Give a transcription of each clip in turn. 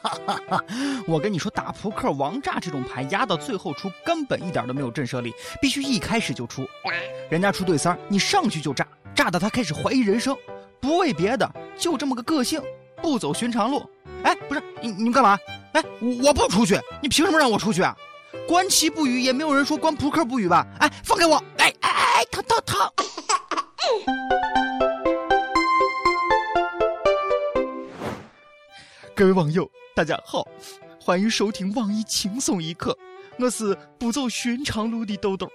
我跟你说，打扑克、王炸这种牌，压到最后出根本一点都没有震慑力，必须一开始就出。人家出对三，你上去就炸，炸到他开始怀疑人生，不为别的，就这么个个性，不走寻常路。哎，不是你，你们干嘛？哎，我不出去，你凭什么让我出去啊？观棋不语，也没有人说观扑克不语吧？哎，放开我！哎哎哎，疼疼疼！各位网友，大家好，欢迎收听网易轻松一刻，我是不走寻常路的豆豆。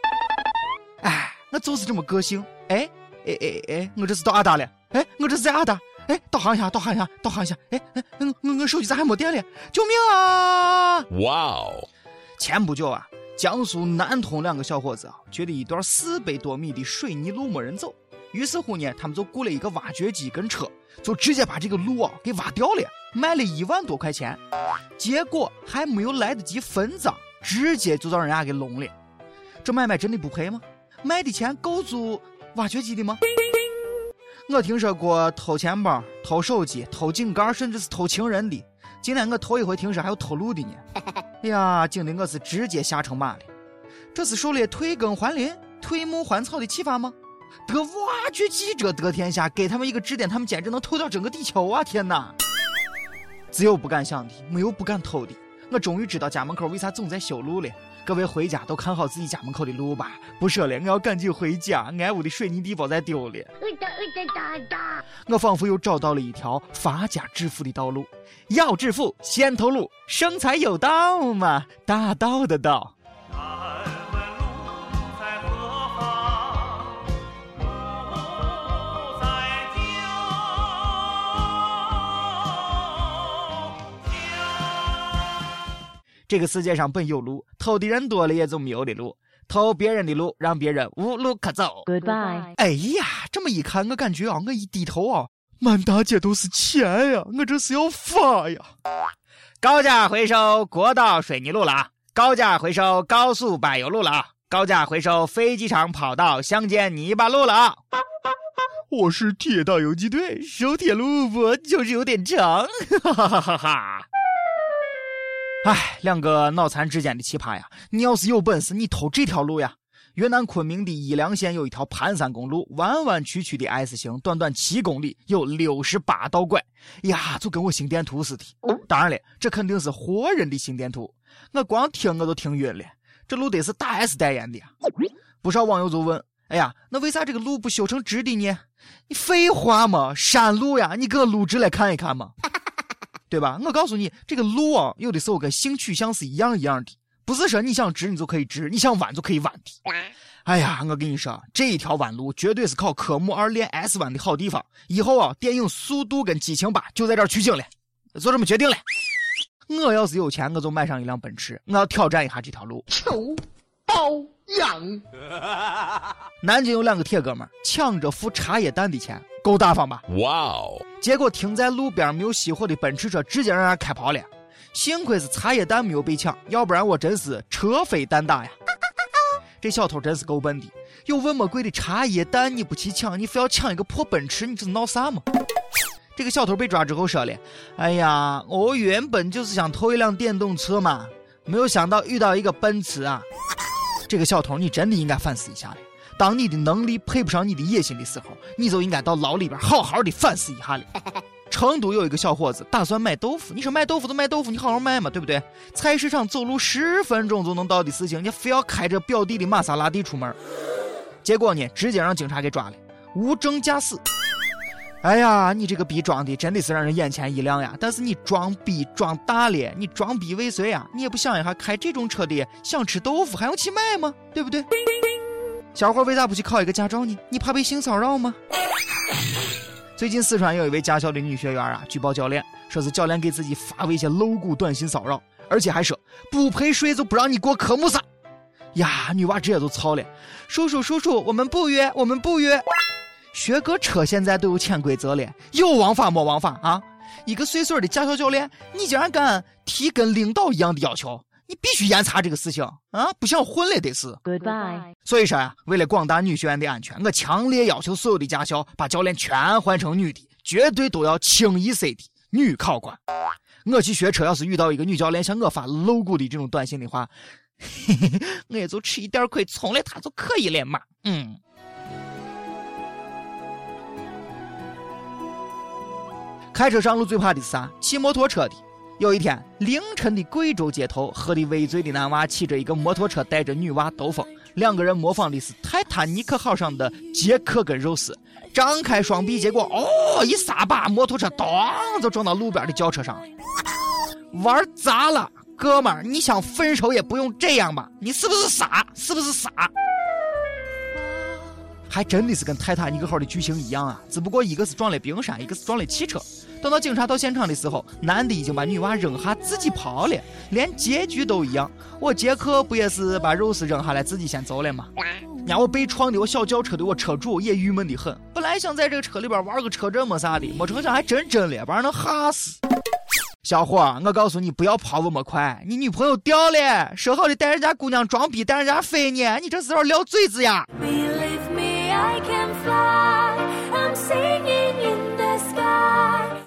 哎，我就是这么个性。哎哎哎哎，我这是到阿达了。哎，我这是在阿达。哎，导航一下，导航一下，导航一下。哎哎，我我我手机咋还没电了？救命啊！哇哦！前不久啊，江苏南通两个小伙子啊，觉得一段四百多米的水泥路没人走，于是乎呢，他们就雇了一个挖掘机跟车，就直接把这个路啊给挖掉了，卖了一万多块钱。结果还没有来得及分赃，直接就让人家给弄了。这买卖真的不赔吗？卖的钱够租挖掘机的吗？我听说过偷钱包、偷手机、偷井盖，甚至是偷情人的。今天我头一回听说还有偷路的呢。哎呀，惊得我是直接吓成马了。这是受了退耕还林、退牧还草的启发吗？得挖掘机这得天下，给他们一个指点，他们简直能偷掉整个地球啊！天哪！只有不敢想的，没有不敢偷的。我终于知道家门口为啥总在修路了。各位回家都看好自己家门口的路吧，不说了，我要赶紧回家，俺屋的水泥地包在丢了。我仿佛又找到了一条发家致富的道路，要致富先投路，生财有道嘛，大道的道。这个世界上本有路，偷的人多了也就没有的路。偷别人的路，让别人无路可走。Goodbye。哎呀，这么一看，我感觉啊，我一低头啊，满大街都是钱呀，我这是要发呀！高价回收国道水泥路了啊！高价回收高速柏油路了啊！高价回收飞机场跑道乡间泥巴路了啊！我是铁道游击队，收铁路不就是有点长？哈哈哈哈哈！哎，两个脑残之间的奇葩呀！你要是有本事，你偷这条路呀！云南昆明的伊良县有一条盘山公路，弯弯曲曲的 S 型，短短七公里，有六十八道拐，呀，就跟我心电图似的。当然了，这肯定是活人的心电图，我光听我都听晕了。这路得是大 S 代言的呀！不少网友就问：哎呀，那为啥这个路不修成直的呢？你废话嘛，山路呀，你给我路直来看一看嘛！对吧？我告诉你，这个路啊，有的时候跟性取向是一样一样的，不是说你想直你就可以直，你想弯就可以弯的。哎呀，我跟你说，这一条弯路绝对是考科目二练 S 弯的好地方。以后啊，电影《速度》跟《激情八》就在这儿取景了，就这么决定了。我要是有钱，我就买上一辆奔驰，我要挑战一下这条路。求包养。南京有两个铁哥们抢着付茶叶蛋的钱。够大方吧？哇哦！结果停在路边没有熄火的奔驰车直接让人开跑了。幸亏是茶叶蛋没有被抢，要不然我真是车飞蛋打呀！这小偷真是够笨的，有那么贵的茶叶蛋你不去抢，你非要抢一个破奔驰，你这是闹啥嘛？这个小偷被抓之后说了：“哎呀，我原本就是想偷一辆电动车嘛，没有想到遇到一个奔驰啊！”这个小偷，你真的应该反思一下了。当你的能力配不上你的野心的时候，你就应该到牢里边好好的反思一下了。成都有一个小伙子打算卖豆腐，你说卖豆腐就卖豆腐，你好好卖嘛，对不对？菜市场走路十分钟就能到的事情，你非要开着表弟的玛莎拉蒂出门，结果呢，直接让警察给抓了，无证驾驶。哎呀，你这个逼装的真的是让人眼前一亮呀！但是你装逼装大了，你装逼未遂啊？你也不想一下，开这种车的想吃豆腐还用去买吗？对不对？小伙为啥不去考一个驾照呢？你怕被性骚扰吗？最近四川有一位驾校的女学员啊，举报教练，说是教练给自己发威胁露骨短信骚扰，而且还说不陪睡就不让你过科目三。呀，女娃直接就操了，叔叔叔叔，我们不约，我们不约。学个车现在都有潜规则了，有王法没王法啊？一个岁数的驾校教练，你竟然敢提跟领导一样的要求？你必须严查这个事情啊！不想混了得是。Goodbye。所以说呀，为了广大女学员的安全，我强烈要求所有的驾校把教练全换成女的，绝对都要清一色的女考官。我去学车，要是遇到一个女教练向我发露骨的这种短信的话，嘿嘿，我也就吃一点亏，从了她就可以了嘛。嗯。开车上路最怕的是啥？骑摩托车的。有一天凌晨的贵州街头，喝的微醉的男娃骑着一个摩托车带着女娃兜风，两个人模仿的是《泰坦尼克号》上的杰克跟肉丝，张开双臂，结果哦一撒把，摩托车咚就撞到路边的轿车上了，玩砸了，哥们儿，你想分手也不用这样吧？你是不是傻？是不是傻？还真的是跟泰坦尼克号的剧情一样啊，只不过一个是撞了冰山，一个是撞了汽车。等到警察到现场的时候，男的已经把女娃扔下自己跑了，连结局都一样。我杰克不也是把肉丝扔下来自己先走了吗？让我被撞的我小轿车的我车主也郁闷的很。本来想在这个车里边玩个车震么啥的，没成想还真真了，把人能吓死。小伙，我告诉你不要跑那么快，你女朋友掉了，说好的带人家姑娘装逼带人家飞呢，你这是要撂嘴子呀？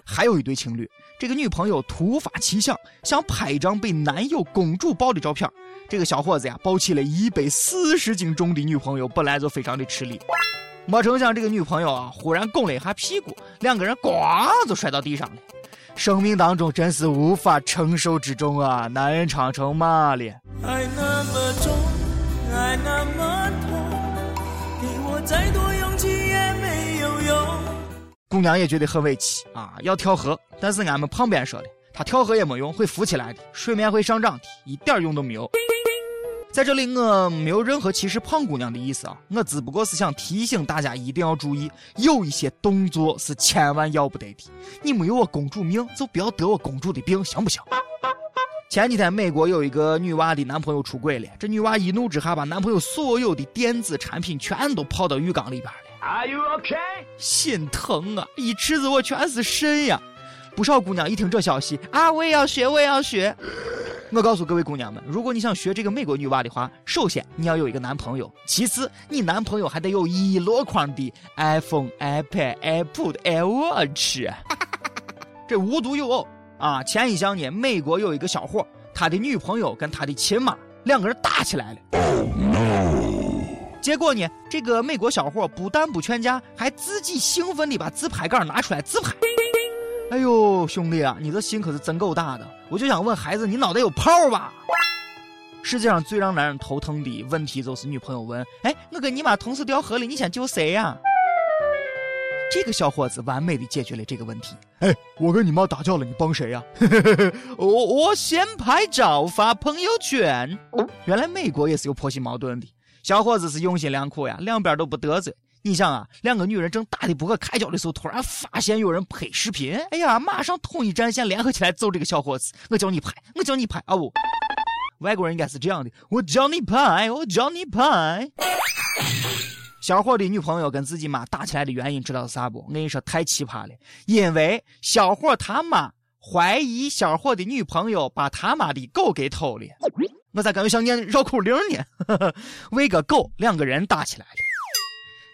还有一对情侣，这个女朋友突发奇想，想拍一张被男友公主抱的照片。这个小伙子呀，抱起了一百四十斤重的女朋友，本来就非常的吃力。没成想，这个女朋友啊，忽然拱了一下屁股，两个人咣就摔到地上了。生命当中真是无法承受之重啊！男人长成嘛了？爱那么重，爱那么再多勇气也没有用。姑娘也觉得很委屈啊，要跳河，但是俺们旁边说的，她跳河也没用，会浮起来的，水面会上涨的，一点用都没有。在这里，我没有任何歧视胖姑娘的意思啊，我只不过是想提醒大家一定要注意，有一些动作是千万要不得的。你没有我公主命，就不要得我公主的病，行不行？前几天，美国有一个女娃的男朋友出轨了，这女娃一怒之下把男朋友所有的电子产品全都泡到浴缸里边了。Are you okay？心疼啊！一池子我全是肾呀！不少姑娘一听这消息啊，我也要学，我也要学。我告诉各位姑娘们，如果你想学这个美国女娃的话，首先你要有一个男朋友，其次你男朋友还得有一箩筐的 iPhone、iPad、Apple、iWatch。这无独有偶啊，前一两年美国有一个小伙，他的女朋友跟他的亲妈两个人打起来了。结果呢？这个美国小伙不但不劝架，还自己兴奋地把自拍杆拿出来自拍。哎呦，兄弟啊，你这心可是真够大的！我就想问孩子，你脑袋有泡吧？世界上最让男人头疼的问题就是女朋友问：“哎，我跟你妈同时掉河里，你先救谁呀？”这个小伙子完美的解决了这个问题。哎，我跟你妈打架了，你帮谁 呀？我我先拍照发朋友圈。原来美国也是有婆媳矛盾的。小伙子是用心良苦呀，两边都不得罪。你想啊，两个女人正打得不可开交的时候，突然发现有人拍视频，哎呀，马上统一战线，联合起来揍这个小伙子。我叫你拍，我叫你拍啊！不，外国人应该是这样的，我叫你拍，我叫你拍。小伙的女朋友跟自己妈打起来的原因知道是啥不？我跟你说，太奇葩了，因为小伙他妈怀疑小伙的女朋友把他妈的狗给偷了。我咋感觉像念绕口令呢？为个狗，两个人打起来了。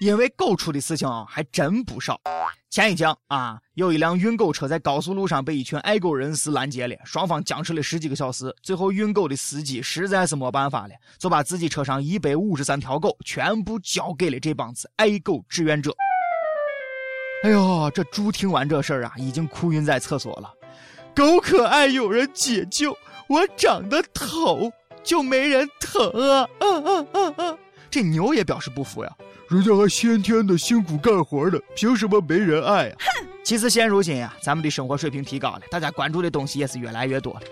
因为狗出的事情啊，还真不少。前一讲啊，有一辆运狗车在高速路上被一群爱狗人士拦截了，双方僵持了十几个小时。最后，运狗的司机实在是没办法了，就把自己车上一百五十三条狗全部交给了这帮子爱狗志愿者。哎呦，这猪听完这事儿啊，已经哭晕在厕所了。狗可爱有人解救，我长得丑。就没人疼啊！嗯嗯嗯嗯，这牛也表示不服呀，人家还先天的辛苦干活的，凭什么没人爱呀？哼！其实现如今呀，咱们的生活水平提高了，大家关注的东西也是越来越多了。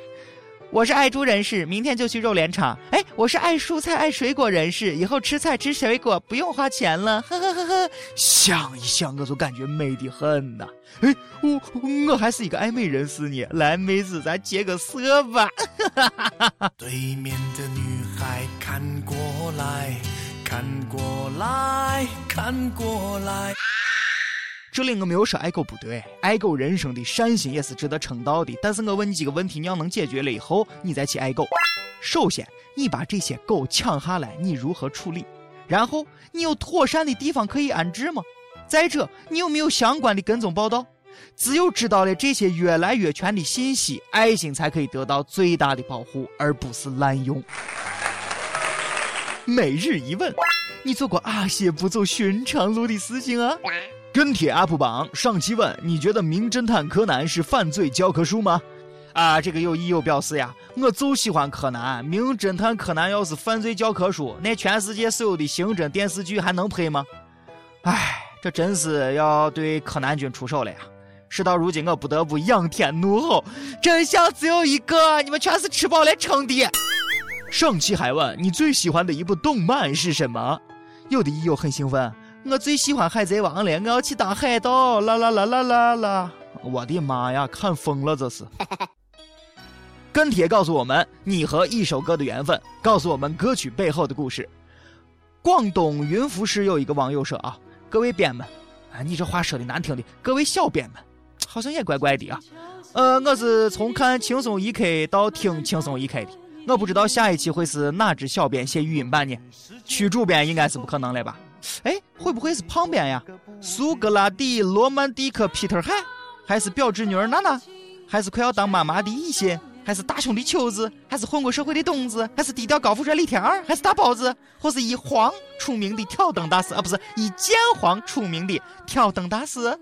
我是爱猪人士，明天就去肉联厂。哎，我是爱蔬菜、爱水果人士，以后吃菜吃水果不用花钱了。呵呵呵呵，想一想我就感觉美得很呐。哎，我我还是一个爱美人士呢。来，妹子，咱接个色吧。对面的女孩看过来看过来看过来。这里我没有说爱狗不对，爱狗人生的善心也是值得称道的。但是我问你几个问题，你要能解决了以后，你再去爱狗。首先，你把这些狗抢下来，你如何处理？然后，你有妥善的地方可以安置吗？再者，你有没有相关的跟踪报道？只有知道了这些越来越全的信息，爱心才可以得到最大的保护，而不是滥用。每日一问：你做过哪些不走寻常路的事情啊？跟帖 UP 榜上期问：你觉得《名侦探柯南》是犯罪教科书吗？啊，这个有意有表示呀，我就喜欢柯南。《名侦探柯南》要是犯罪教科书，那全世界所有的刑侦电视剧还能拍吗？唉，这真是要对柯南君出手了呀！事到如今，我不得不仰天怒吼：真相只有一个，你们全是吃饱了撑的。上期还问你最喜欢的一部动漫是什么？有的益友很兴奋，我最喜欢《海贼王》了，我要去当海盗！啦啦啦啦啦啦！我的妈呀，看疯了这是！跟帖告诉我们你和一首歌的缘分，告诉我们歌曲背后的故事。广东云浮市有一个网友说啊，各位编们，啊，你这话说的难听的，各位小编们，好像也怪怪的啊。呃，我是从看轻松一刻到听轻松一刻的。我不知道下一期会是哪只小编写语音版呢？区主编应该是不可能了吧？哎，会不会是胖编呀？苏格拉底、罗曼蒂克、皮特海，还是表侄女儿娜娜？还是快要当妈妈的一些？还是大胸的秋子？还是混过社会的东子？还是低调高富帅李天二？还是大包子？或是以黄出名的挑灯大师？啊，不是以剑黄出名的挑灯大师？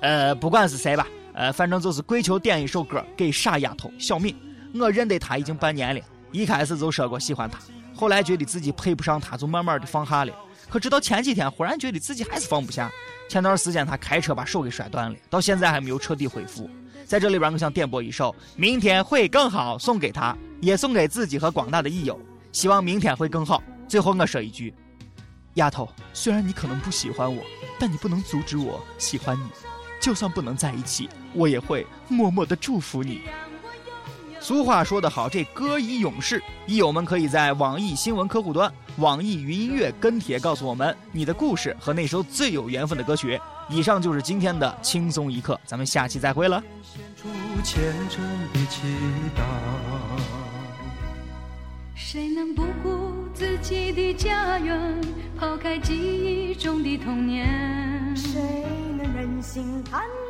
呃，不管是谁吧，呃，反正就是跪求点一首歌给傻丫头小敏。我认得他已经半年了，一开始就说过喜欢他，后来觉得自己配不上他，就慢慢的放下了。可直到前几天，忽然觉得自己还是放不下。前段时间他开车把手给摔断了，到现在还没有彻底恢复。在这里边，我想点播一首《明天会更好》，送给他，也送给自己和广大的益友。希望明天会更好。最后我说一句，丫头，虽然你可能不喜欢我，但你不能阻止我喜欢你。就算不能在一起，我也会默默的祝福你。俗话说得好，这歌以咏士，益友们可以在网易新闻客户端、网易云音乐跟帖告诉我们你的故事和那首最有缘分的歌曲。以上就是今天的轻松一刻，咱们下期再会了。谁能不顾自己的家园，抛开记忆中的童年？谁能忍心看那？